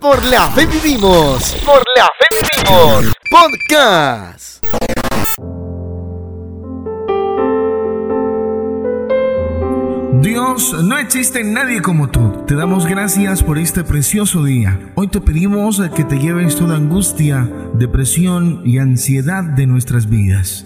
Por la fe vivimos. Por la fe vivimos. Podcast. Dios, no existe nadie como tú. Te damos gracias por este precioso día. Hoy te pedimos que te lleves toda angustia, depresión y ansiedad de nuestras vidas.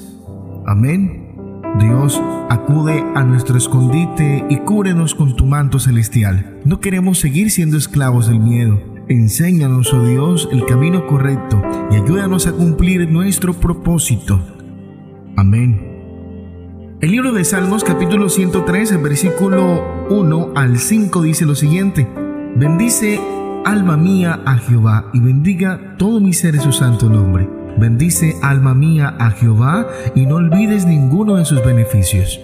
Amén. Dios, acude a nuestro escondite y cúbrenos con tu manto celestial. No queremos seguir siendo esclavos del miedo. Enséñanos, oh Dios, el camino correcto y ayúdanos a cumplir nuestro propósito. Amén. El libro de Salmos capítulo 103, versículo 1 al 5 dice lo siguiente. Bendice alma mía a Jehová y bendiga todo mi ser su santo nombre. Bendice alma mía a Jehová y no olvides ninguno de sus beneficios.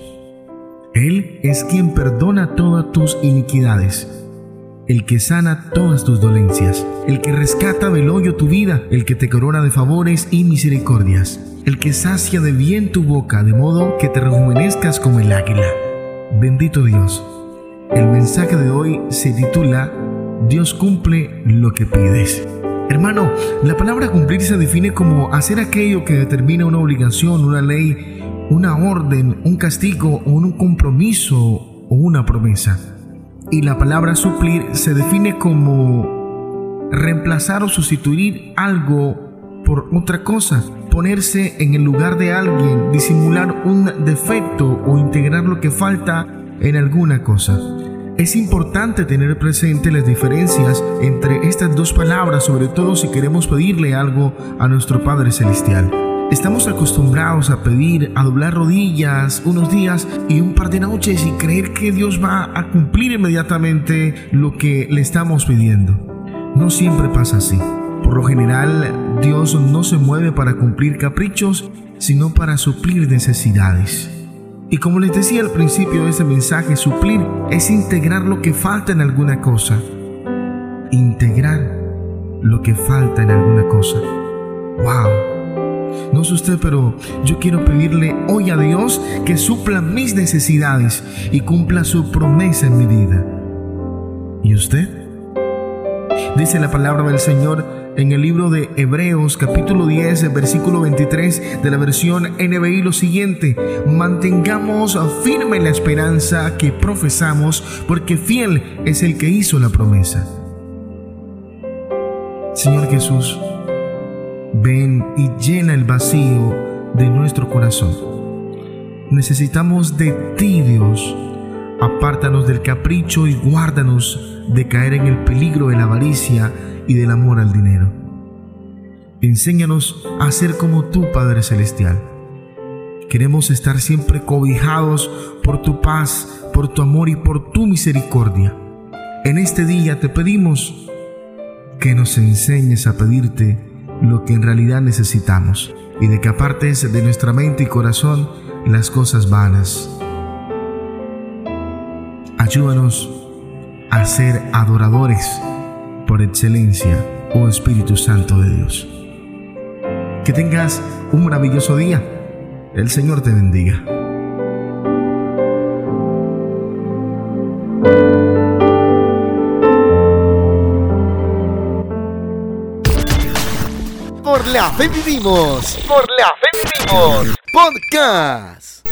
Él es quien perdona todas tus iniquidades, el que sana todas tus dolencias, el que rescata del hoyo tu vida, el que te corona de favores y misericordias el que sacia de bien tu boca, de modo que te rejuvenezcas como el águila. Bendito Dios. El mensaje de hoy se titula Dios cumple lo que pides. Hermano, la palabra cumplir se define como hacer aquello que determina una obligación, una ley, una orden, un castigo o un compromiso o una promesa. Y la palabra suplir se define como reemplazar o sustituir algo por otra cosa ponerse en el lugar de alguien, disimular un defecto o integrar lo que falta en alguna cosa. Es importante tener presente las diferencias entre estas dos palabras, sobre todo si queremos pedirle algo a nuestro Padre Celestial. Estamos acostumbrados a pedir, a doblar rodillas unos días y un par de noches y creer que Dios va a cumplir inmediatamente lo que le estamos pidiendo. No siempre pasa así. Por lo general, Dios no se mueve para cumplir caprichos, sino para suplir necesidades. Y como les decía al principio de este mensaje, suplir es integrar lo que falta en alguna cosa. Integrar lo que falta en alguna cosa. ¡Wow! No sé usted, pero yo quiero pedirle hoy a Dios que supla mis necesidades y cumpla su promesa en mi vida. ¿Y usted? Dice la palabra del Señor en el libro de Hebreos capítulo 10 versículo 23 de la versión NBI lo siguiente, mantengamos firme la esperanza que profesamos porque fiel es el que hizo la promesa. Señor Jesús, ven y llena el vacío de nuestro corazón. Necesitamos de ti, Dios. Apártanos del capricho y guárdanos de caer en el peligro de la avaricia y del amor al dinero. Enséñanos a ser como tú, Padre Celestial. Queremos estar siempre cobijados por tu paz, por tu amor y por tu misericordia. En este día te pedimos que nos enseñes a pedirte lo que en realidad necesitamos y de que apartes de nuestra mente y corazón las cosas vanas. Ayúdanos a ser adoradores por excelencia, oh Espíritu Santo de Dios. Que tengas un maravilloso día. El Señor te bendiga. Por la fe vivimos. Por la fe vivimos. Podcast.